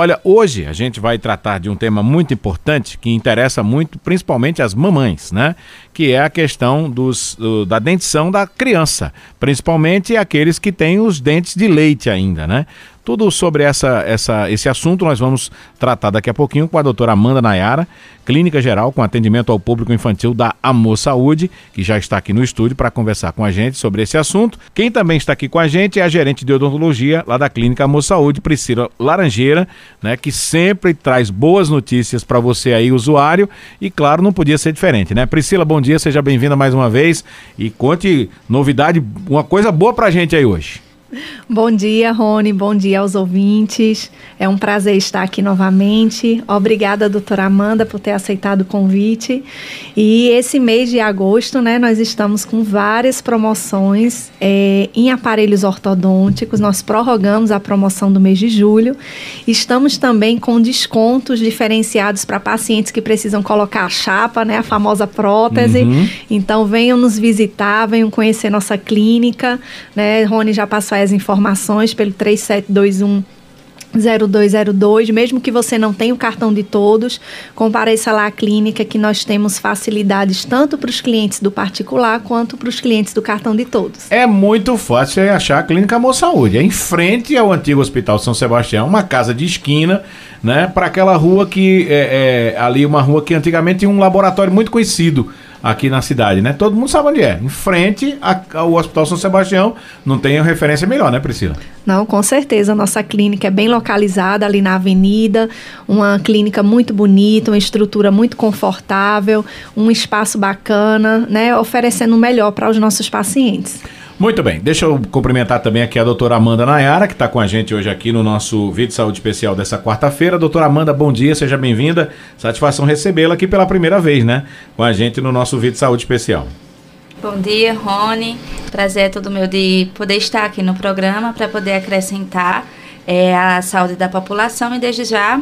Olha, hoje a gente vai tratar de um tema muito importante que interessa muito, principalmente as mamães, né? Que é a questão dos, do, da dentição da criança, principalmente aqueles que têm os dentes de leite ainda, né? Tudo sobre essa, essa, esse assunto nós vamos tratar daqui a pouquinho com a doutora Amanda Nayara, clínica geral com atendimento ao público infantil da Amor Saúde, que já está aqui no estúdio para conversar com a gente sobre esse assunto. Quem também está aqui com a gente é a gerente de odontologia lá da clínica Amor Saúde, Priscila Laranjeira, né, que sempre traz boas notícias para você aí, usuário, e claro, não podia ser diferente, né? Priscila, bom dia, seja bem-vinda mais uma vez e conte novidade, uma coisa boa para a gente aí hoje. Bom dia, Rony. Bom dia aos ouvintes. É um prazer estar aqui novamente. Obrigada, doutora Amanda, por ter aceitado o convite. E esse mês de agosto, né, nós estamos com várias promoções é, em aparelhos ortodônticos. Nós prorrogamos a promoção do mês de julho. Estamos também com descontos diferenciados para pacientes que precisam colocar a chapa, né, a famosa prótese. Uhum. Então, venham nos visitar, venham conhecer nossa clínica. Né? Rony já passou as informações pelo 3721 0202, mesmo que você não tenha o cartão de todos, compareça lá à clínica que nós temos facilidades tanto para os clientes do particular quanto para os clientes do cartão de todos. É muito fácil achar a Clínica Amor Saúde. É em frente ao antigo Hospital São Sebastião, uma casa de esquina, né? Para aquela rua que é, é ali uma rua que antigamente tinha um laboratório muito conhecido aqui na cidade, né? Todo mundo sabe onde é. Em frente ao Hospital São Sebastião, não tem referência melhor, né, Priscila? Não, com certeza. Nossa clínica é bem localizada ali na avenida, uma clínica muito bonita, uma estrutura muito confortável, um espaço bacana, né? Oferecendo o melhor para os nossos pacientes. Muito bem, deixa eu cumprimentar também aqui a doutora Amanda Nayara, que está com a gente hoje aqui no nosso vídeo de saúde especial dessa quarta-feira. Doutora Amanda, bom dia, seja bem-vinda. Satisfação recebê-la aqui pela primeira vez, né? Com a gente no nosso vídeo de saúde especial. Bom dia, Rony. Prazer é todo meu de poder estar aqui no programa para poder acrescentar é, a saúde da população e desde já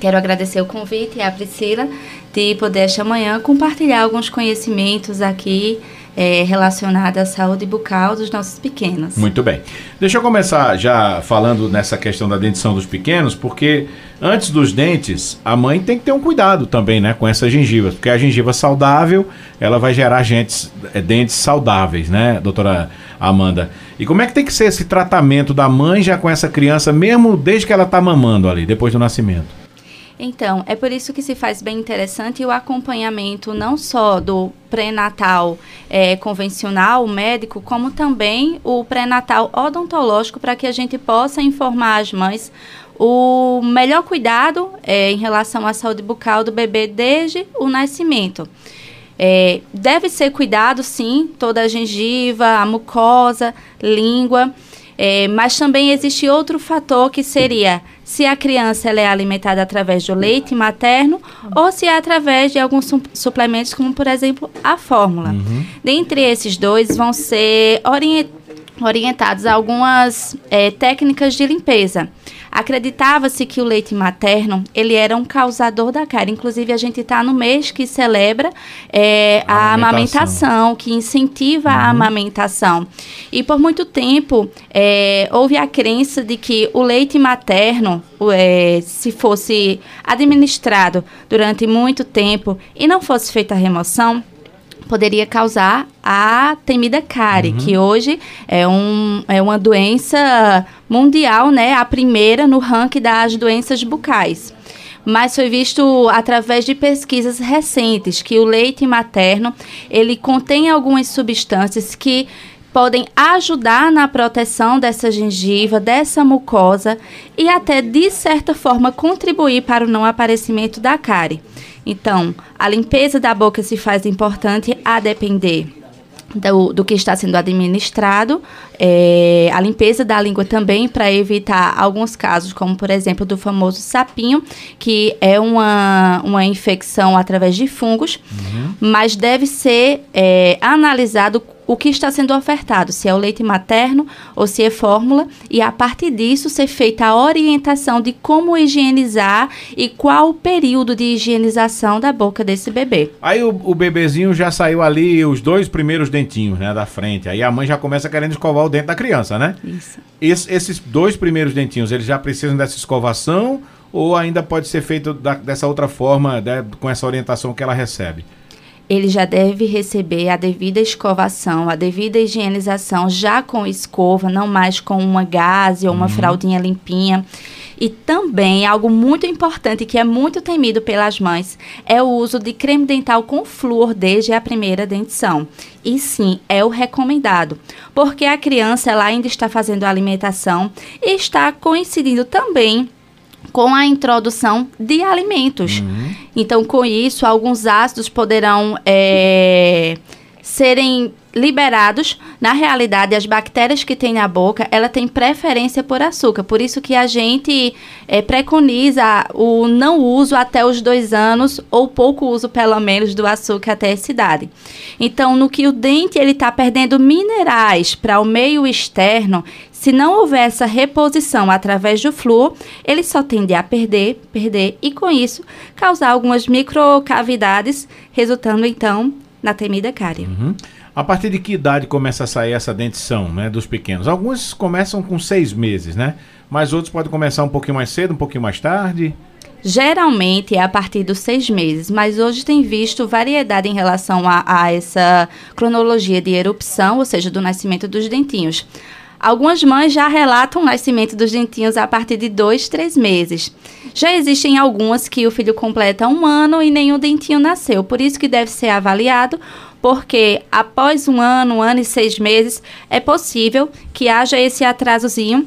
quero agradecer o convite à Priscila de poder esta manhã compartilhar alguns conhecimentos aqui é, relacionada à saúde bucal dos nossos pequenos. Muito bem. Deixa eu começar já falando nessa questão da dentição dos pequenos, porque antes dos dentes, a mãe tem que ter um cuidado também, né, com essa gengiva, porque a gengiva saudável, ela vai gerar gentes, é, dentes saudáveis, né, doutora Amanda? E como é que tem que ser esse tratamento da mãe já com essa criança, mesmo desde que ela está mamando ali, depois do nascimento? Então, é por isso que se faz bem interessante o acompanhamento não só do pré-natal é, convencional, médico, como também o pré-natal odontológico, para que a gente possa informar as mães o melhor cuidado é, em relação à saúde bucal do bebê desde o nascimento. É, deve ser cuidado, sim, toda a gengiva, a mucosa, língua, é, mas também existe outro fator que seria se a criança ela é alimentada através do leite materno ou se é através de alguns su suplementos, como por exemplo a fórmula. Uhum. Dentre esses dois vão ser orient orientados algumas é, técnicas de limpeza. Acreditava-se que o leite materno ele era um causador da cárie. Inclusive, a gente está no mês que celebra é, a, a amamentação. amamentação. que incentiva uhum. a amamentação. E por muito tempo é, houve a crença de que o leite materno, é, se fosse administrado durante muito tempo e não fosse feita a remoção, poderia causar a temida cárie, uhum. que hoje é, um, é uma doença mundial, né? A primeira no ranking das doenças bucais. Mas foi visto através de pesquisas recentes que o leite materno ele contém algumas substâncias que podem ajudar na proteção dessa gengiva, dessa mucosa e até de certa forma contribuir para o não aparecimento da cárie. Então, a limpeza da boca se faz importante a depender do, do, que está sendo administrado, é, a limpeza da língua também para evitar alguns casos, como por exemplo do famoso sapinho, que é uma, uma infecção através de fungos, uhum. mas deve ser é, analisado o que está sendo ofertado, se é o leite materno ou se é fórmula, e a partir disso ser feita a orientação de como higienizar e qual o período de higienização da boca desse bebê. Aí o, o bebezinho já saiu ali os dois primeiros dentinhos, né, da frente. Aí a mãe já começa querendo escovar o dente da criança, né? Isso. Es, esses dois primeiros dentinhos, eles já precisam dessa escovação ou ainda pode ser feito da, dessa outra forma, né, com essa orientação que ela recebe? Ele já deve receber a devida escovação, a devida higienização, já com escova, não mais com uma gaze ou uma uhum. fraldinha limpinha. E também algo muito importante que é muito temido pelas mães é o uso de creme dental com flúor desde a primeira dentição. E sim, é o recomendado, porque a criança ela ainda está fazendo a alimentação e está coincidindo também com a introdução de alimentos. Uhum. Então, com isso, alguns ácidos poderão é, serem liberados, na realidade, as bactérias que tem na boca, ela tem preferência por açúcar. Por isso que a gente é, preconiza o não uso até os dois anos, ou pouco uso, pelo menos, do açúcar até essa idade. Então, no que o dente ele está perdendo minerais para o meio externo, se não houver essa reposição através do flúor, ele só tende a perder, perder e com isso causar algumas microcavidades, resultando então na temida cárie. Uhum. A partir de que idade começa a sair essa dentição, né, dos pequenos? Alguns começam com seis meses, né? Mas outros podem começar um pouquinho mais cedo, um pouquinho mais tarde. Geralmente é a partir dos seis meses, mas hoje tem visto variedade em relação a, a essa cronologia de erupção, ou seja, do nascimento dos dentinhos. Algumas mães já relatam o nascimento dos dentinhos a partir de dois, três meses. Já existem algumas que o filho completa um ano e nenhum dentinho nasceu, por isso que deve ser avaliado porque após um ano, um ano e seis meses, é possível que haja esse atrasozinho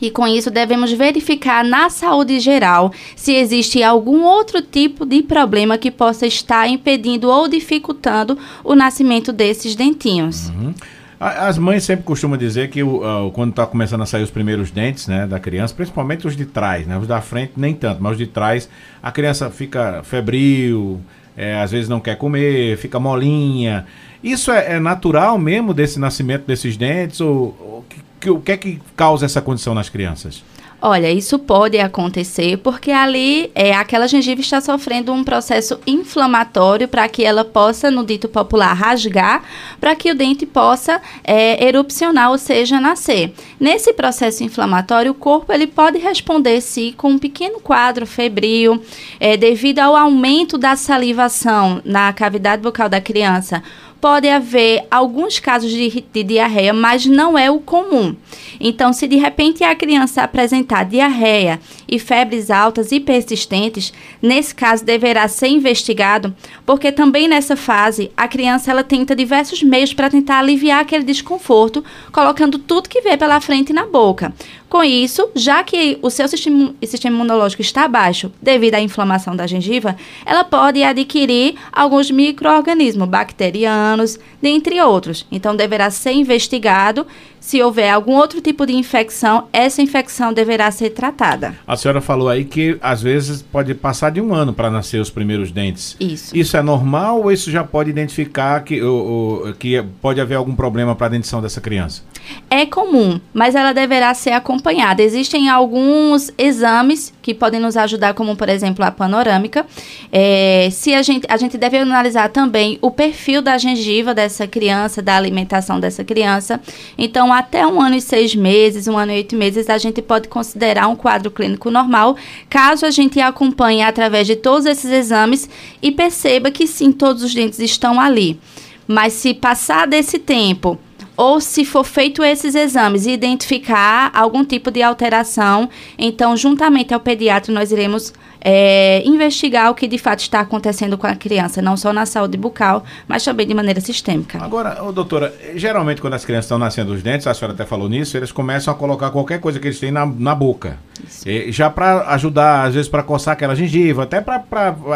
e com isso devemos verificar na saúde geral se existe algum outro tipo de problema que possa estar impedindo ou dificultando o nascimento desses dentinhos. Uhum. As mães sempre costumam dizer que uh, quando está começando a sair os primeiros dentes né, da criança, principalmente os de trás, né, os da frente nem tanto, mas os de trás, a criança fica febril, é, às vezes não quer comer, fica molinha. Isso é, é natural mesmo desse nascimento desses dentes? Ou, ou que, o que é que causa essa condição nas crianças? Olha, isso pode acontecer porque ali é, aquela gengiva está sofrendo um processo inflamatório para que ela possa, no dito popular, rasgar, para que o dente possa é, erupcionar, ou seja, nascer. Nesse processo inflamatório, o corpo ele pode responder se com um pequeno quadro febril, é, devido ao aumento da salivação na cavidade bucal da criança pode haver alguns casos de, de, diarreia, mas não é o comum. Então, se de repente a criança apresentar diarreia e febres altas e persistentes, nesse caso deverá ser investigado, porque também nessa fase a criança ela tenta diversos meios para tentar aliviar aquele desconforto, colocando tudo que vê pela frente na boca. Com isso, já que o seu sistema, imunológico está baixo devido à inflamação da gengiva, ela pode adquirir alguns micro-organismos bacterianos, dentre outros. Então, deverá ser investigado se houver algum outro tipo de infecção, essa infecção deverá ser tratada. A senhora falou aí que às vezes pode passar de um ano para nascer os primeiros dentes. Isso. Isso é normal ou isso já pode identificar que, ou, que pode haver algum problema para a dentição dessa criança? É comum, mas ela deverá ser acompanhada. Existem alguns exames que podem nos ajudar, como por exemplo a panorâmica. É, se a gente, a gente deve analisar também o perfil da gengiva dessa criança, da alimentação dessa criança. Então, até um ano e seis meses, um ano e oito meses, a gente pode considerar um quadro clínico normal, caso a gente acompanhe através de todos esses exames e perceba que sim, todos os dentes estão ali. Mas se passar desse tempo, ou se for feito esses exames e identificar algum tipo de alteração, então, juntamente ao pediatra, nós iremos é, investigar o que de fato está acontecendo com a criança, não só na saúde bucal, mas também de maneira sistêmica. Agora, oh, doutora, geralmente quando as crianças estão nascendo os dentes, a senhora até falou nisso, eles começam a colocar qualquer coisa que eles têm na, na boca. E, já para ajudar, às vezes, para coçar aquela gengiva, até para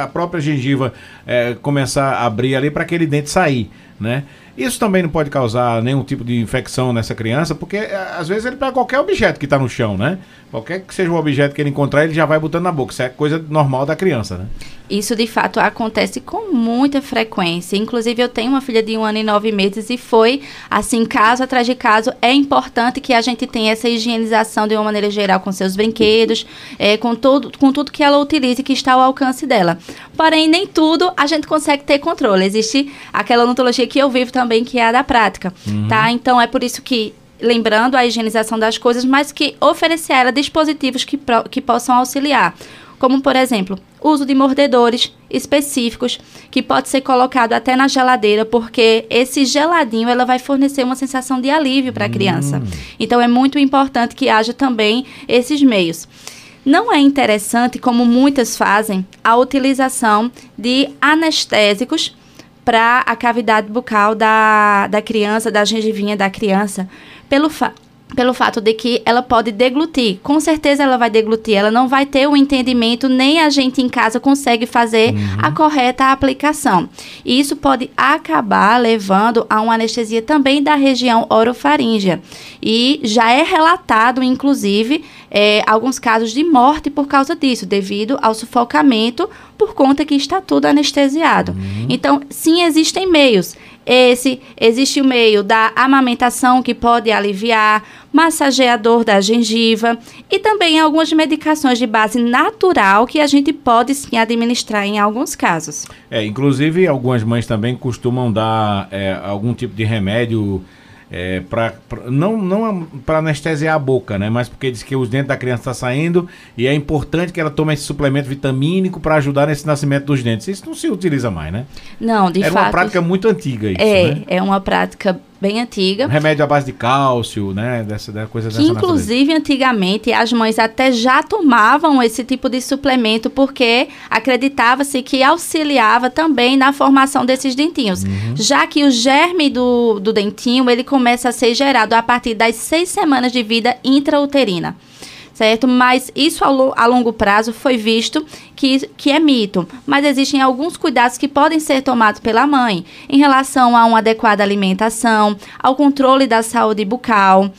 a própria gengiva é, começar a abrir ali para aquele dente sair, né? Isso também não pode causar nenhum tipo de infecção nessa criança, porque é, às vezes ele pega qualquer objeto que está no chão, né? Qualquer que seja o objeto que ele encontrar, ele já vai botando na boca. Isso é coisa normal da criança, né? Isso de fato acontece com muita frequência. Inclusive, eu tenho uma filha de um ano e nove meses e foi assim, caso atrás de caso. É importante que a gente tenha essa higienização de uma maneira geral com seus brinquedos, é, com, todo, com tudo que ela utilize que está ao alcance dela. Porém, nem tudo a gente consegue ter controle. Existe aquela odontologia que eu vivo também, que é a da prática. Uhum. Tá? Então, é por isso que lembrando a higienização das coisas, mas que oferecer a ela dispositivos que, que possam auxiliar como por exemplo, uso de mordedores específicos, que pode ser colocado até na geladeira, porque esse geladinho ela vai fornecer uma sensação de alívio para a criança. Hum. Então é muito importante que haja também esses meios. Não é interessante, como muitas fazem, a utilização de anestésicos para a cavidade bucal da, da criança, da gengivinha da criança, pelo, fa pelo fato de que ela pode deglutir. Com certeza ela vai deglutir, ela não vai ter o entendimento, nem a gente em casa consegue fazer uhum. a correta aplicação. E isso pode acabar levando a uma anestesia também da região orofaríngea. E já é relatado, inclusive, é, alguns casos de morte por causa disso, devido ao sufocamento por conta que está tudo anestesiado. Uhum. Então, sim, existem meios. Esse existe o meio da amamentação que pode aliviar, massageador da gengiva e também algumas medicações de base natural que a gente pode sim administrar em alguns casos. É, inclusive algumas mães também costumam dar é, algum tipo de remédio é, pra, pra, não não para anestesiar a boca, né? Mas porque diz que os dentes da criança estão tá saindo e é importante que ela tome esse suplemento vitamínico para ajudar nesse nascimento dos dentes. Isso não se utiliza mais, né? Não, de Era fato. É uma prática muito antiga isso, É, né? é uma prática bem antiga. Um remédio à base de cálcio, né? Dessa, dessa coisa dessa inclusive, natureza. antigamente, as mães até já tomavam esse tipo de suplemento porque acreditava-se que auxiliava também na formação desses dentinhos. Uhum. Já que o germe do, do dentinho, ele começa a ser gerado a partir das seis semanas de vida intrauterina certo? Mas isso a, longo prazo foi visto que, que é mito. Mas existem alguns cuidados que podem ser tomados pela mãe em relação a uma adequada alimentação, ao controle da saúde bucal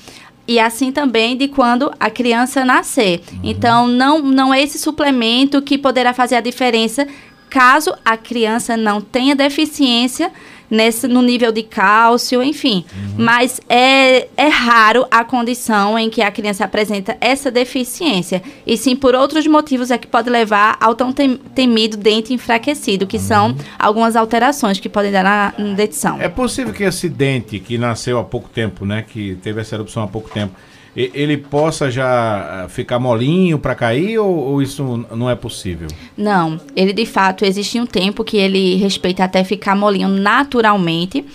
e assim também de quando a criança nascer. Uhum. Então, não, não é esse suplemento que poderá fazer a diferença caso a criança não tenha deficiência nesse, no nível de cálcio, enfim. Uhum. Mas é, é raro a condição em que a criança apresenta essa deficiência. E sim, por outros motivos é que pode levar ao tão temido dente enfraquecido, que uhum. são algumas alterações que podem dar na, na dentição. É possível que esse dente que nasceu há pouco tempo, né, que teve essa erupção há pouco tempo, ele possa já ah, ficar molinho para cair ou, ou, isso não é possível? Não, ele de fato existe um tempo que ele respeita até ficar molinho naturalmente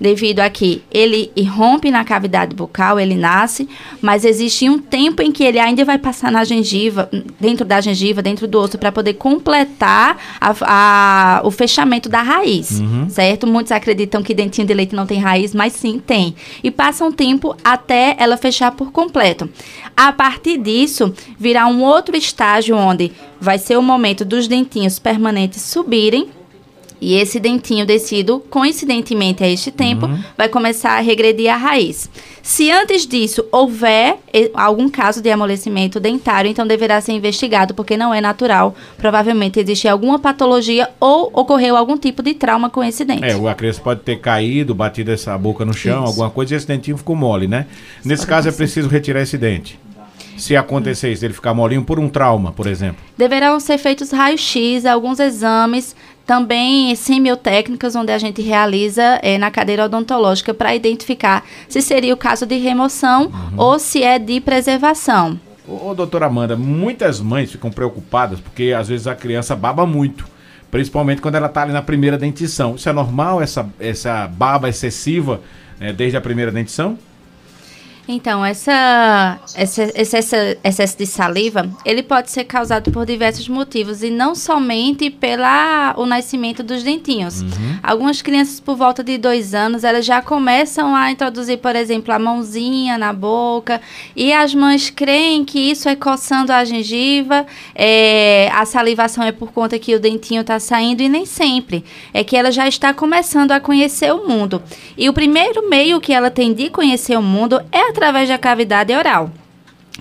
devido a que ele irrompe na cavidade bucal, ele nasce, mas existe um tempo em que ele ainda vai passar na gengiva, dentro da gengiva, dentro do osso, para poder completar a, a, o fechamento da raiz, uhum. certo? Muitos acreditam que dentinho de leite não tem raiz, mas sim tem. E passa um tempo até ela fechar por completo. A partir disso, virá um outro estágio onde vai ser o momento dos dentinhos permanentes subirem e esse dentinho descido, coincidentemente a este tempo, uhum. vai começar a regredir a raiz. Se antes disso houver algum caso de amolecimento dentário, então deverá ser investigado, porque não é natural. Provavelmente existe alguma patologia ou ocorreu algum tipo de trauma com esse dente. É, a criança pode ter caído, batido essa boca no chão, Isso. alguma coisa, e esse dentinho ficou mole, né? Nesse caso é preciso retirar esse dente se acontecer isso, ele ficar molinho por um trauma, por exemplo? Deverão ser feitos raio-x, alguns exames também semiotécnicas, onde a gente realiza é, na cadeira odontológica para identificar se seria o caso de remoção uhum. ou se é de preservação. Ô, ô, doutora Amanda, muitas mães ficam preocupadas porque às vezes a criança baba muito, principalmente quando ela está ali na primeira dentição. Isso é normal, essa, essa baba excessiva né, desde a primeira dentição? Então, essa, essa, esse excesso de saliva, ele pode ser causado por diversos motivos e não somente pelo o nascimento dos dentinhos. Uhum. Algumas crianças, por volta de dois anos, elas já começam a introduzir, por exemplo, a mãozinha na boca e as mães creem que isso é coçando a gengiva, é, a salivação é por conta que o dentinho está saindo e nem sempre. É que ela já está começando a conhecer o mundo. E o primeiro meio que ela tem de conhecer o mundo é através da cavidade oral.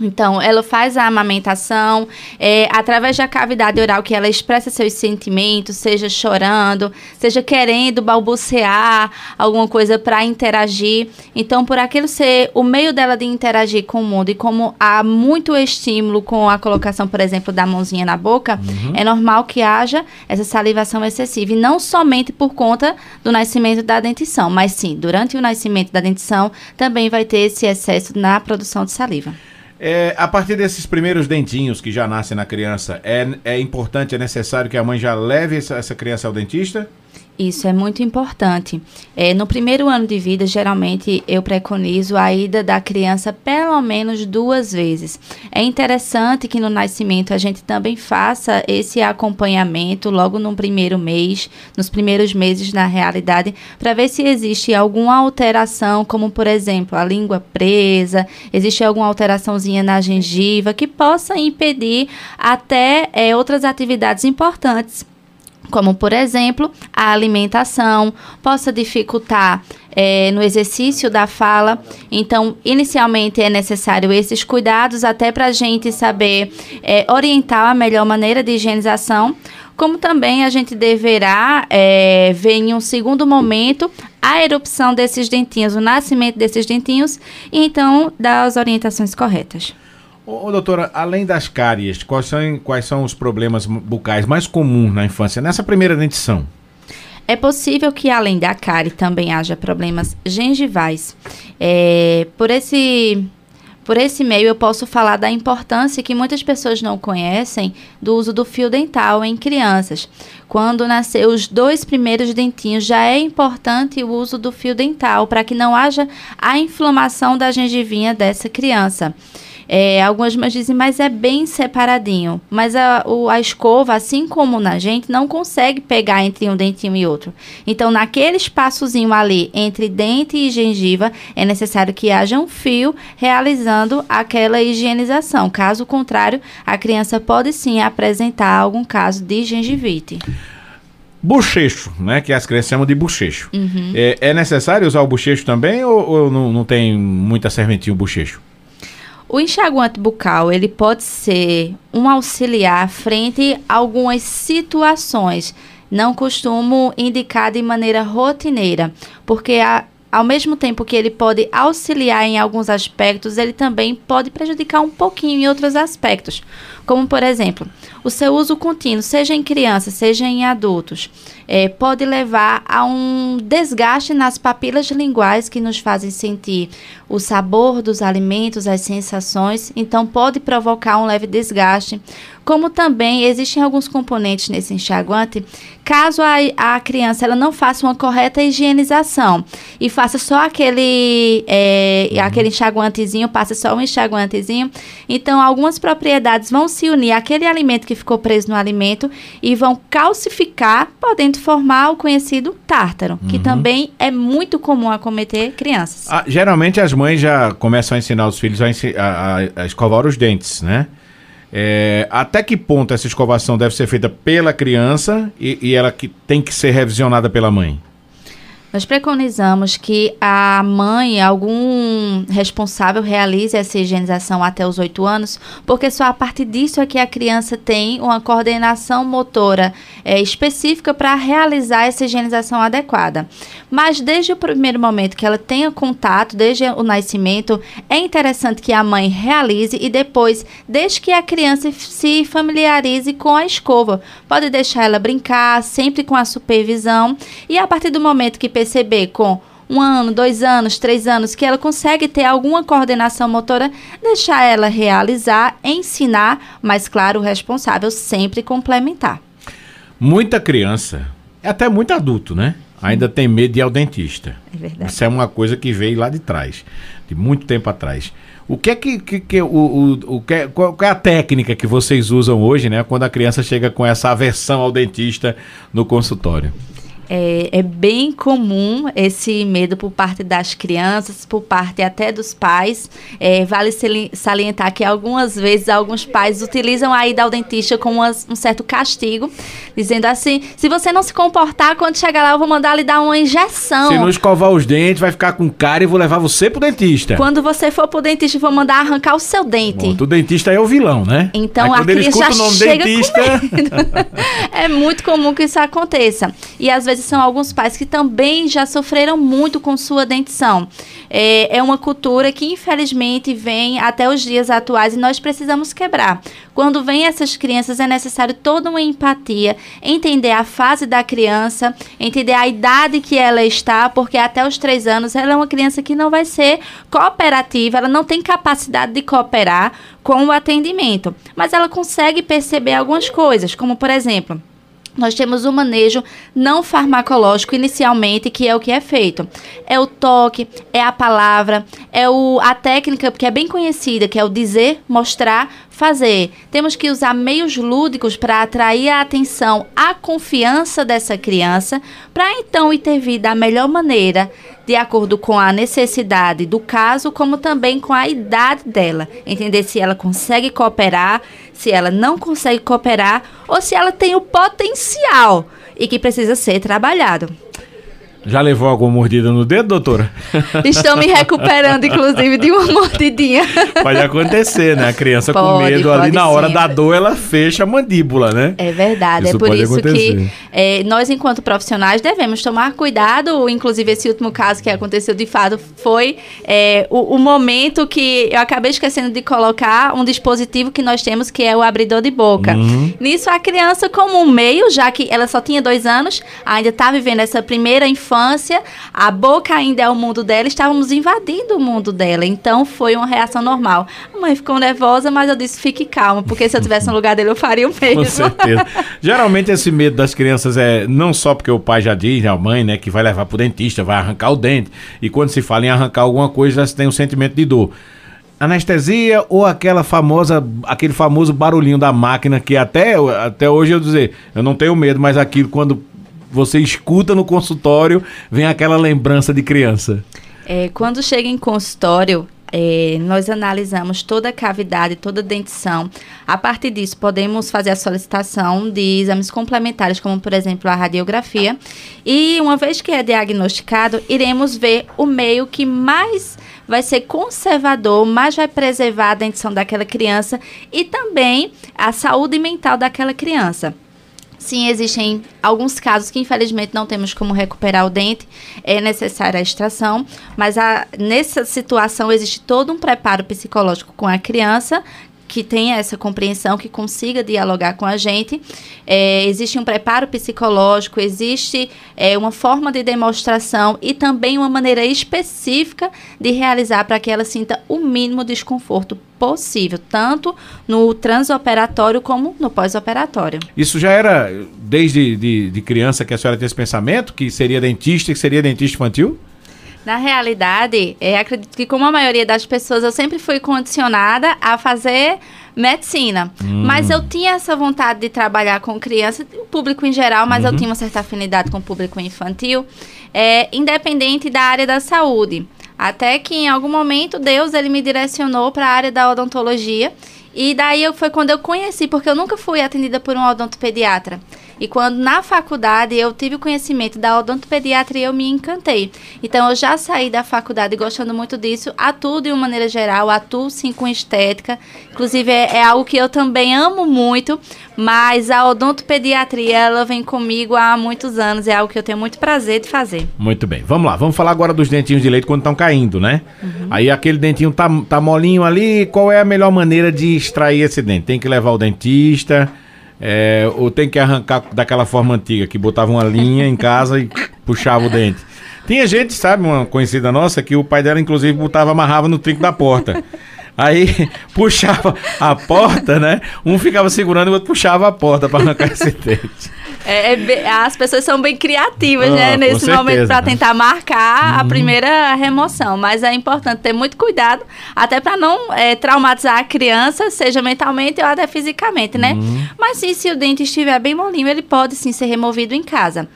Então, ela faz a amamentação, é, através da cavidade oral que ela expressa seus sentimentos, seja chorando, seja querendo balbuciar alguma coisa para interagir. Então, por aquilo ser o meio dela de interagir com o mundo e como há muito estímulo com a colocação, por exemplo, da mãozinha na boca, uhum. é normal que haja essa salivação excessiva. E não somente por conta do nascimento da dentição, mas sim, durante o nascimento da dentição, também vai ter esse excesso na produção de saliva. É, a partir desses primeiros dentinhos que já nascem na criança, é, é importante, é necessário que a mãe já leve essa, essa criança ao dentista? Isso é muito importante. É, no primeiro ano de vida, geralmente eu preconizo a ida da criança pelo menos duas vezes. É interessante que no nascimento a gente também faça esse acompanhamento logo no primeiro mês, nos primeiros meses na realidade, para ver se existe alguma alteração, como por exemplo a língua presa, existe alguma alteraçãozinha na gengiva que possa impedir até é, outras atividades importantes como por exemplo a alimentação, possa dificultar é, no exercício da fala. Então, inicialmente é necessário esses cuidados até para a gente saber é, orientar a melhor maneira de higienização, como também a gente deverá é, ver em um segundo momento a erupção desses dentinhos, o nascimento desses dentinhos, e então dar as orientações corretas. Ô, doutora, além das cáries, quais são, quais são os problemas bucais mais comuns na infância, nessa primeira dentição? É possível que, além da cárie, também haja problemas gengivais. É, por esse por esse meio, eu posso falar da importância que muitas pessoas não conhecem do uso do fio dental em crianças. Quando nascer os dois primeiros dentinhos, já é importante o uso do fio dental para que não haja a inflamação da gengivinha dessa criança. É, algumas mães dizem, mas é bem separadinho. Mas a, o, a escova, assim como na gente, não consegue pegar entre um dentinho e outro. Então, naquele espaçozinho ali entre dente e gengiva, é necessário que haja um fio realizando aquela higienização. Caso contrário, a criança pode sim apresentar algum caso de gengivite. Bochecho, né? Que as crianças chamam de bochecho. Uhum. É, é, necessário usar o bochecho também ou, ou não, não tem muita serventia o bochecho? O enxaguante bucal, ele pode ser um auxiliar frente a algumas situações. Não costumo indicar de maneira rotineira, porque a, ao mesmo tempo que ele pode auxiliar em alguns aspectos, ele também pode prejudicar um pouquinho em outros aspectos. Como, por exemplo, o seu uso contínuo, seja em crianças, seja em adultos, é, pode levar a um desgaste nas papilas linguais que nos fazem sentir o sabor dos alimentos, as sensações. Então, pode provocar um leve desgaste. Como também existem alguns componentes nesse enxaguante, caso a, a criança ela não faça uma correta higienização e faça só aquele, é, uhum. aquele enxaguantezinho, passe só um enxaguantezinho, então algumas propriedades vão se unir àquele alimento que ficou preso no alimento e vão calcificar, podendo formar o conhecido tártaro, uhum. que também é muito comum acometer crianças. Ah, geralmente as mães já começam a ensinar os filhos a, a, a escovar os dentes, né? É, até que ponto essa escovação deve ser feita pela criança e, e ela que tem que ser revisionada pela mãe? Nós preconizamos que a mãe, algum responsável, realize essa higienização até os 8 anos, porque só a partir disso é que a criança tem uma coordenação motora é, específica para realizar essa higienização adequada. Mas desde o primeiro momento que ela tenha contato, desde o nascimento, é interessante que a mãe realize e depois, desde que a criança se familiarize com a escova. Pode deixar ela brincar, sempre com a supervisão, e a partir do momento que perceber com um ano, dois anos, três anos, que ela consegue ter alguma coordenação motora, deixar ela realizar, ensinar, mas claro, o responsável sempre complementar. Muita criança, até muito adulto, né? Ainda tem medo de ir ao dentista. É verdade. Isso é uma coisa que veio lá de trás, de muito tempo atrás. O que é que, que, que o, o, o que, qual, qual é a técnica que vocês usam hoje, né, quando a criança chega com essa aversão ao dentista no consultório? É, é, bem comum esse medo por parte das crianças, por parte até dos pais. É, vale salientar que algumas vezes alguns pais utilizam a ida ao dentista como um certo castigo, dizendo assim: se você não se comportar, quando chegar lá, eu vou mandar lhe dar uma injeção. Se não escovar os dentes, vai ficar com cara e vou levar você pro dentista. Quando você for pro dentista, eu vou mandar arrancar o seu dente. Bom, o dentista é o vilão, né? Então Aí, a criança já chega dentista... é muito comum que isso aconteça. E às vezes vezes são alguns pais que também já sofreram muito com sua dentição. É, é uma cultura que, infelizmente, vem até os dias atuais e nós precisamos quebrar. Quando vem essas crianças, é necessário toda uma empatia, entender a fase da criança, entender a idade que ela está, porque até os três anos ela é uma criança que não vai ser cooperativa, ela não tem capacidade de cooperar com o atendimento, mas ela consegue perceber algumas coisas, como por exemplo nós temos o manejo não farmacológico inicialmente, que é o que é feito. É o toque, é a palavra, é o, a técnica que é bem conhecida, que é o dizer, mostrar, fazer. Temos que usar meios lúdicos para atrair a atenção, a confiança dessa criança, para então intervir da melhor maneira, de acordo com a necessidade do caso, como também com a idade dela. Entender se ela consegue cooperar, se ela não consegue cooperar ou se ela tem o potencial e que precisa ser trabalhado. Já levou alguma mordida no dedo, doutora? Estou me recuperando, inclusive, de uma mordidinha. Pode acontecer, né? A criança pode, com medo ali na hora sim. da dor, ela fecha a mandíbula, né? É verdade. Isso é por isso acontecer. que é, nós, enquanto profissionais, devemos tomar cuidado. Inclusive, esse último caso que aconteceu de fato foi é, o, o, momento que eu acabei esquecendo de colocar um dispositivo que nós temos, que é o abridor de boca. Uhum. Nisso, a criança, como um meio, já que ela só tinha dois anos, ainda está vivendo essa primeira infância infância, a boca ainda é o mundo dela, estávamos invadindo o mundo dela. Então foi uma reação normal. A mãe ficou nervosa, mas eu disse: fique calma, porque se eu tivesse no lugar dele, eu faria o mesmo. Com certeza. Geralmente esse medo das crianças é não só porque o pai já diz, a mãe, né, que vai levar pro dentista, vai arrancar o dente. E quando se fala em arrancar alguma coisa, já tem um sentimento de dor anestesia ou aquela famosa, aquele famoso barulhinho da máquina que até, até hoje eu dizer, eu não tenho medo, mas aquilo quando você escuta no consultório, vem aquela lembrança de criança? É, quando chega em consultório, é, nós analisamos toda a cavidade, toda a dentição. A partir disso, podemos fazer a solicitação de exames complementares, como, por exemplo, a radiografia. E, uma vez que é diagnosticado, iremos ver o meio que mais vai ser conservador, mais vai preservar a dentição daquela criança e também a saúde mental daquela criança. Sim, existem alguns casos que infelizmente não temos como recuperar o dente, é necessária a extração, mas a, nessa situação existe todo um preparo psicológico com a criança que tenha essa compreensão, que consiga dialogar com a gente. É, existe um preparo psicológico, existe é, uma forma de demonstração e também uma maneira específica de realizar para que ela sinta o mínimo desconforto possível, tanto no transoperatório como no pós-operatório. Isso já era desde de, de criança que a senhora tem esse pensamento, que seria dentista, que seria dentista infantil? Na realidade, é, acredito que como a maioria das pessoas, eu sempre fui condicionada a fazer medicina. Hum. Mas eu tinha essa vontade de trabalhar com criança, o público em geral, mas uhum. eu tinha uma certa afinidade com o público infantil, é, independente da área da saúde. Até que em algum momento Deus ele me direcionou para a área da odontologia. E daí foi quando eu conheci, porque eu nunca fui atendida por um odontopediatra. E quando na faculdade eu tive o conhecimento da odontopediatria, eu me encantei. Então eu já saí da faculdade gostando muito disso, atuo de uma maneira geral, atuo sim com estética. Inclusive é, é algo que eu também amo muito, mas a odontopediatria ela vem comigo há muitos anos, é algo que eu tenho muito prazer de fazer. Muito bem. Vamos lá, vamos falar agora dos dentinhos de leite quando estão caindo, né? Uhum. Aí aquele dentinho tá, tá molinho ali, qual é a melhor maneira de extrair esse dente? Tem que levar o dentista, é, ou tem que arrancar daquela forma antiga, que botava uma linha em casa e puxava o dente. Tinha gente, sabe, uma conhecida nossa, que o pai dela, inclusive, botava, amarrava no trinco da porta. Aí puxava a porta, né? Um ficava segurando e o outro puxava a porta para arrancar esse dente. É, é, as pessoas são bem criativas, oh, né? Nesse momento, para tentar marcar uhum. a primeira remoção. Mas é importante ter muito cuidado, até para não é, traumatizar a criança, seja mentalmente ou até fisicamente, né? Uhum. Mas sim, se o dente estiver bem molinho, ele pode sim ser removido em casa.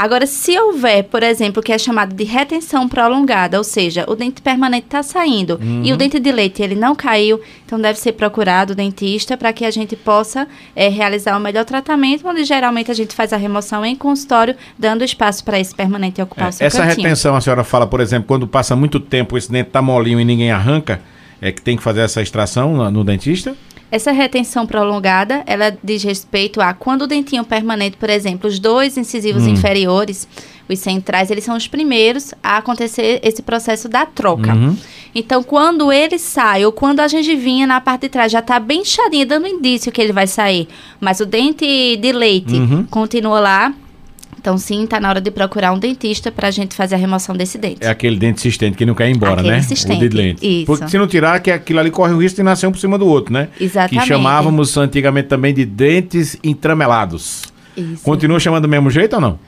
Agora, se houver, por exemplo, o que é chamado de retenção prolongada, ou seja, o dente permanente está saindo uhum. e o dente de leite ele não caiu, então deve ser procurado o dentista para que a gente possa é, realizar o melhor tratamento, onde geralmente a gente faz a remoção em consultório, dando espaço para esse permanente ocupar é, o seu Essa cantinho. retenção, a senhora fala, por exemplo, quando passa muito tempo esse dente está molinho e ninguém arranca, é que tem que fazer essa extração no, no dentista? Essa retenção prolongada, ela diz respeito a quando o dentinho permanente, por exemplo, os dois incisivos hum. inferiores, os centrais, eles são os primeiros a acontecer esse processo da troca. Uhum. Então, quando ele sai, ou quando a gengivinha na parte de trás já está bem inchadinha, dando indício que ele vai sair, mas o dente de leite uhum. continua lá, então, sim, está na hora de procurar um dentista para a gente fazer a remoção desse dente. É aquele dente existente que não quer ir embora, aquele né? Insistente. O de lente. Isso. Porque se não tirar, que aquilo ali corre o risco de nascer um por cima do outro, né? Exatamente. Que chamávamos antigamente também de dentes entramelados. Isso. Continua chamando do mesmo jeito ou não?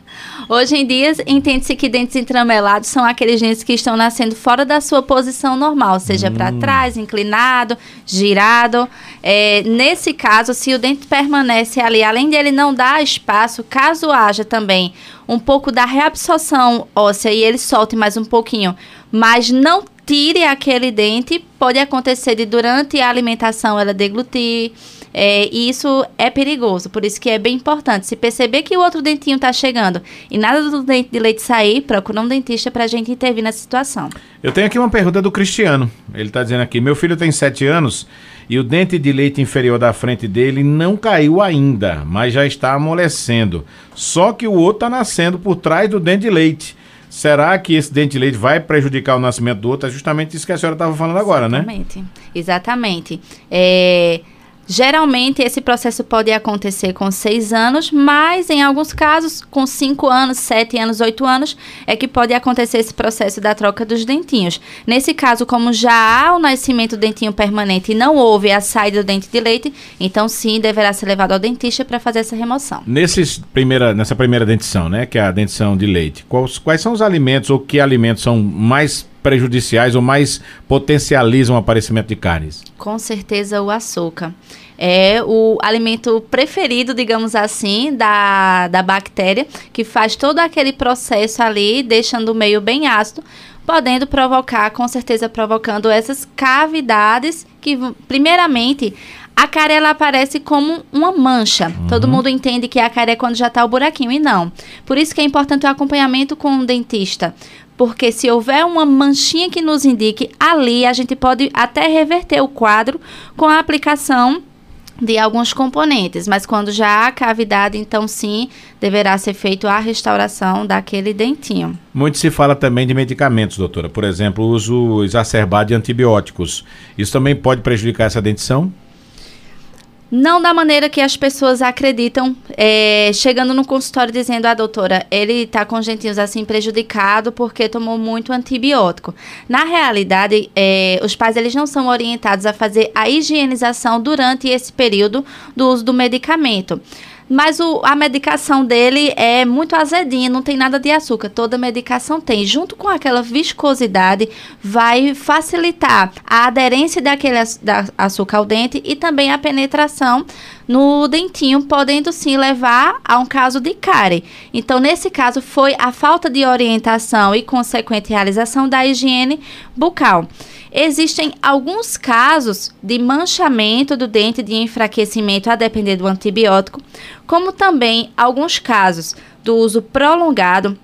Hoje em dia, entende-se que dentes entramelados são aqueles dentes que estão nascendo fora da sua posição normal, seja hum. para trás, inclinado, girado. É, nesse caso, se o dente permanece ali, além de ele não dar espaço, caso haja também um pouco da reabsorção óssea e ele solte mais um pouquinho, mas não tire aquele dente, pode acontecer de durante a alimentação ela deglutir é, e isso é perigoso, por isso que é bem importante. Se perceber que o outro dentinho está chegando e nada do dente de leite sair, procura um dentista para a gente intervir nessa situação. Eu tenho aqui uma pergunta do Cristiano. Ele está dizendo aqui: meu filho tem 7 anos e o dente de leite inferior da frente dele não caiu ainda, mas já está amolecendo. Só que o outro está nascendo por trás do dente de leite. Será que esse dente de leite vai prejudicar o nascimento do outro? É justamente isso que a senhora estava falando agora, Exatamente. né? Exatamente. Exatamente. É, Geralmente, esse processo pode acontecer com seis anos, mas em alguns casos, com cinco anos, sete anos, oito anos, é que pode acontecer esse processo da troca dos dentinhos. Nesse caso, como já há o nascimento do dentinho permanente e não houve a saída do dente de leite, então sim, deverá ser levado ao dentista para fazer essa remoção. Nesses primeira, nessa primeira dentição, né, que é a dentição de leite, quais, quais são os alimentos ou que alimentos são mais prejudiciais ou mais potencializam o aparecimento de cáries? Com certeza o açúcar. É o alimento preferido, digamos assim, da, da bactéria, que faz todo aquele processo ali, deixando o meio bem ácido, podendo provocar, com certeza provocando essas cavidades que, primeiramente, a cárie ela aparece como uma mancha. Uhum. Todo mundo entende que a cárie é quando já está o buraquinho e não. Por isso que é importante o acompanhamento com o dentista porque se houver uma manchinha que nos indique ali, a gente pode até reverter o quadro com a aplicação de alguns componentes, mas quando já há cavidade, então sim, deverá ser feita a restauração daquele dentinho. Muito se fala também de medicamentos, doutora. Por exemplo, o uso exacerbado de antibióticos. Isso também pode prejudicar essa dentição? Não da maneira que as pessoas acreditam, é, chegando no consultório dizendo, ah, doutora, ele está com dentinhos assim prejudicado porque tomou muito antibiótico. Na realidade, é, os pais eles não são orientados a fazer a higienização durante esse período do uso do medicamento. Mas o, a medicação dele é muito azedinha, não tem nada de açúcar. Toda medicação tem. Junto com aquela viscosidade, vai facilitar a aderência daquele da açúcar ao dente e também a penetração no dentinho, podendo sim levar a um caso de cárie. Então, nesse caso, foi a falta de orientação e consequente realização da higiene bucal. Existem alguns casos de manchamento do dente de enfraquecimento a depender do antibiótico, como também alguns casos do uso prolongado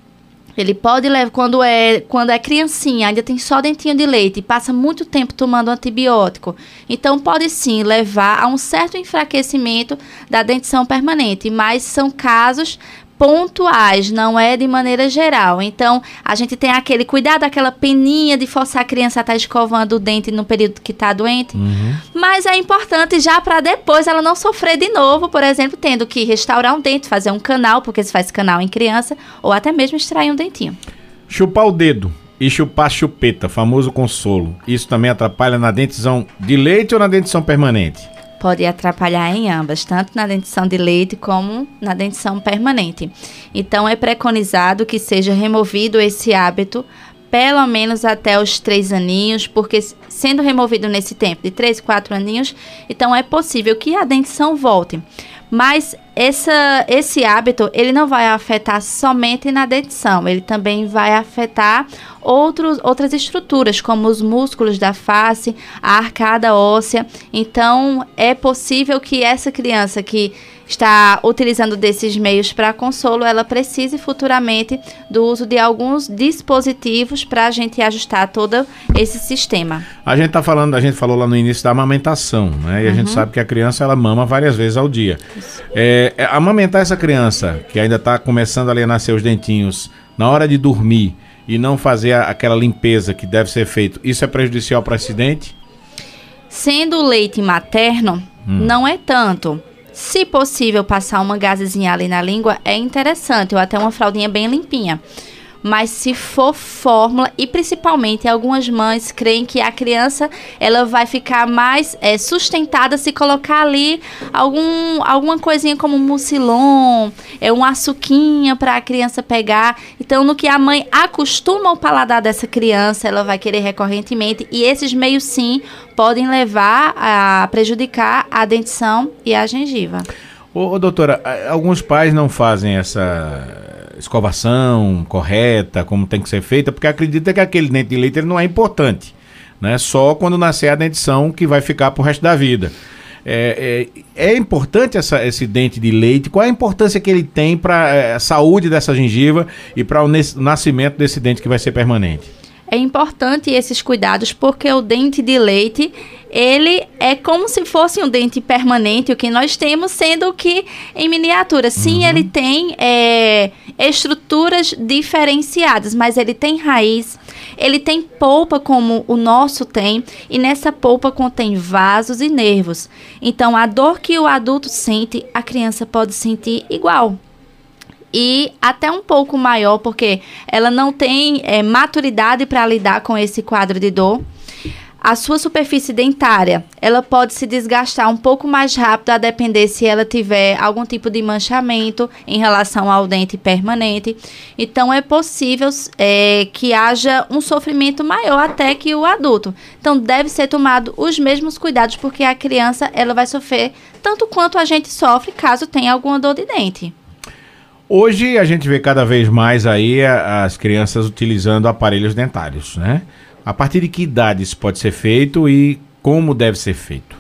ele pode levar, quando é, quando é criancinha, ainda tem só dentinho de leite e passa muito tempo tomando antibiótico. Então, pode sim levar a um certo enfraquecimento da dentição permanente, mas são casos pontuais, não é de maneira geral. Então, a gente tem aquele cuidado, aquela peninha de forçar a criança a estar tá escovando o dente no período que está doente. Uhum. Mas é importante já para depois ela não sofrer de novo, por exemplo, tendo que restaurar um dente, fazer um canal, porque se faz canal em criança, ou até mesmo extrair um dentinho. Chupar o dedo e chupar chupeta, famoso consolo. Isso também atrapalha na dentição de leite ou na dentição permanente? Pode atrapalhar em ambas, tanto na dentição de leite como na dentição permanente. Então, é preconizado que seja removido esse hábito pelo menos até os três aninhos, porque sendo removido nesse tempo de três, quatro aninhos, então é possível que a dentição volte. Mas essa, esse hábito ele não vai afetar somente na dentição, ele também vai afetar outros, outras estruturas, como os músculos da face, a arcada óssea. Então, é possível que essa criança que está utilizando desses meios para consolo, ela precise futuramente do uso de alguns dispositivos para a gente ajustar todo esse sistema. A gente está falando, a gente falou lá no início da amamentação, né? E uhum. a gente uhum. sabe que a criança ela mama várias vezes ao dia. É, é, amamentar essa criança que ainda está começando ali a nascer os dentinhos na hora de dormir e não fazer a, aquela limpeza que deve ser feito, isso é prejudicial para o acidente? Sendo leite materno, hum. não é tanto. Se possível, passar uma gazezinha ali na língua é interessante, ou até uma fraldinha bem limpinha mas se for fórmula e principalmente algumas mães creem que a criança ela vai ficar mais é, sustentada se colocar ali algum alguma coisinha como mucilon, é um açuquinha para a criança pegar. Então no que a mãe acostuma o paladar dessa criança, ela vai querer recorrentemente e esses meios sim podem levar a prejudicar a dentição e a gengiva. Ô, ô doutora, alguns pais não fazem essa escovação correta, como tem que ser feita, porque acredita que aquele dente de leite ele não é importante. Né? Só quando nascer a dentição que vai ficar pro resto da vida. É, é, é importante essa, esse dente de leite? Qual a importância que ele tem para é, a saúde dessa gengiva e para o nascimento desse dente que vai ser permanente? É importante esses cuidados porque o dente de leite ele é como se fosse um dente permanente, o que nós temos, sendo que em miniatura. Sim, uhum. ele tem é, estruturas diferenciadas, mas ele tem raiz, ele tem polpa como o nosso tem, e nessa polpa contém vasos e nervos. Então, a dor que o adulto sente, a criança pode sentir igual e até um pouco maior, porque ela não tem é, maturidade para lidar com esse quadro de dor a sua superfície dentária, ela pode se desgastar um pouco mais rápido a depender se ela tiver algum tipo de manchamento em relação ao dente permanente. Então, é possível é, que haja um sofrimento maior até que o adulto. Então, deve ser tomado os mesmos cuidados, porque a criança ela vai sofrer tanto quanto a gente sofre caso tenha alguma dor de dente. Hoje a gente vê cada vez mais aí as crianças utilizando aparelhos dentários, né? A partir de que idade isso pode ser feito e como deve ser feito?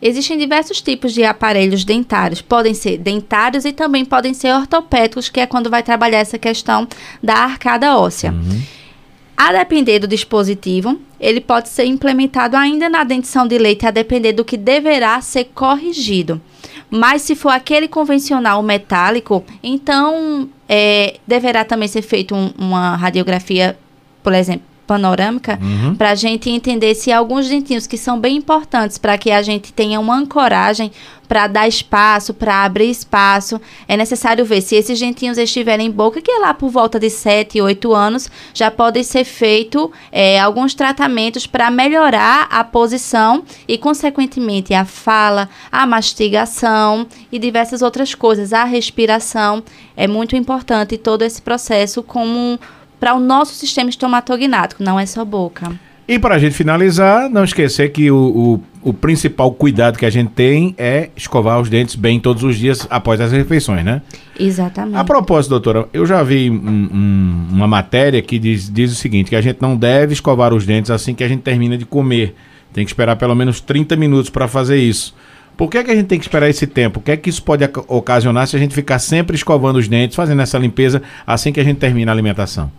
Existem diversos tipos de aparelhos dentários. Podem ser dentários e também podem ser ortopédicos, que é quando vai trabalhar essa questão da arcada óssea. Uhum. A depender do dispositivo, ele pode ser implementado ainda na dentição de leite, a depender do que deverá ser corrigido. Mas se for aquele convencional metálico, então é, deverá também ser feito um, uma radiografia, por exemplo, panorâmica uhum. para a gente entender se alguns dentinhos que são bem importantes para que a gente tenha uma ancoragem para dar espaço, para abrir espaço, é necessário ver se esses dentinhos estiverem em boca, que é lá por volta de 7, 8 anos, já podem ser feitos é, alguns tratamentos para melhorar a posição e, consequentemente, a fala, a mastigação e diversas outras coisas. A respiração é muito importante todo esse processo como para o nosso sistema estomatognático, não é só boca. E para a gente finalizar, não esquecer que o, o, o, principal cuidado que a gente tem é escovar os dentes bem todos os dias após as refeições, né? Exatamente. A propósito, doutora, eu já vi um, um, uma matéria que diz, diz o seguinte, que a gente não deve escovar os dentes assim que a gente termina de comer. Tem que esperar pelo menos 30 minutos para fazer isso. Por que, é que a gente tem que esperar esse tempo? O que é que isso pode ocasionar se a gente ficar sempre escovando os dentes, fazendo essa limpeza assim que a gente termina a alimentação?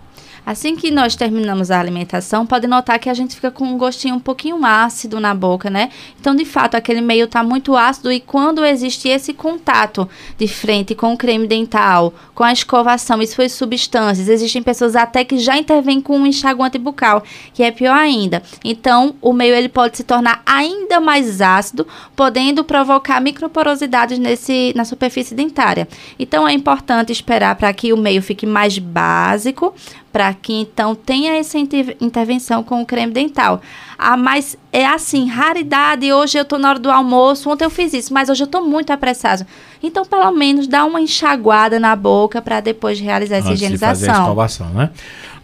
Assim que nós terminamos a alimentação, pode notar que a gente fica com um gostinho um pouquinho ácido na boca, né? Então, de fato, aquele meio está muito ácido e quando existe esse contato de frente com o creme dental, com a escovação, isso foi substâncias. Existem pessoas até que já intervêm com um enxaguante bucal, que é pior ainda. Então, o meio ele pode se tornar ainda mais ácido, podendo provocar microporosidades nesse, na superfície dentária. Então, é importante esperar para que o meio fique mais básico para que então tenha essa intervenção com o creme dental. Ah, mas é assim, raridade. Hoje eu estou na hora do almoço, ontem eu fiz isso, mas hoje eu estou muito apressado. Então, pelo menos, dá uma enxaguada na boca para depois realizar essa Antes higienização. De fazer a escovação, né?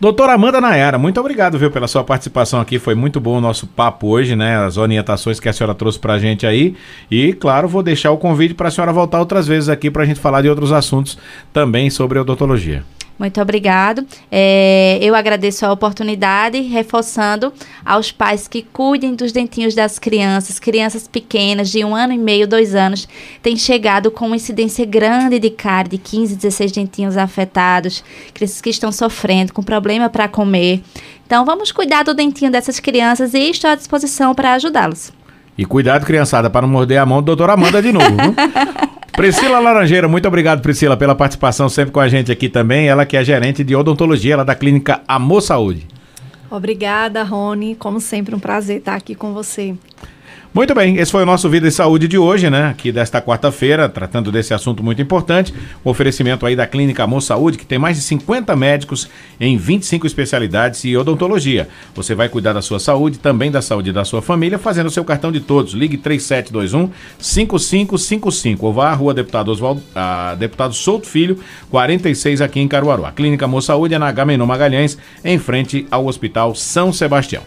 Doutora Amanda Nayara, muito obrigado, viu, pela sua participação aqui. Foi muito bom o nosso papo hoje, né? As orientações que a senhora trouxe pra gente aí. E, claro, vou deixar o convite para a senhora voltar outras vezes aqui para a gente falar de outros assuntos também sobre odontologia. Muito obrigado. É, eu agradeço a oportunidade, reforçando aos pais que cuidem dos dentinhos das crianças. Crianças pequenas, de um ano e meio, dois anos, têm chegado com uma incidência grande de cárie, de 15, 16 dentinhos afetados. Crianças que estão sofrendo, com problema para comer. Então, vamos cuidar do dentinho dessas crianças e estou à disposição para ajudá-los. E cuidado, criançada, para não morder a mão do doutor Amanda de novo. Priscila Laranjeira, muito obrigado, Priscila, pela participação sempre com a gente aqui também. Ela que é gerente de odontologia lá da clínica Amor Saúde. Obrigada, Rony. Como sempre, um prazer estar aqui com você. Muito bem, esse foi o nosso Vida e Saúde de hoje, né? Aqui desta quarta-feira, tratando desse assunto muito importante. O oferecimento aí da Clínica Amor Saúde, que tem mais de 50 médicos em 25 especialidades e odontologia. Você vai cuidar da sua saúde, também da saúde da sua família, fazendo o seu cartão de todos. Ligue 3721 5555 ou vá à Rua Deputado Oswaldo, a Deputado Souto Filho, 46 aqui em Caruaru. A Clínica Amor Saúde é na Gamenon Magalhães, em frente ao Hospital São Sebastião.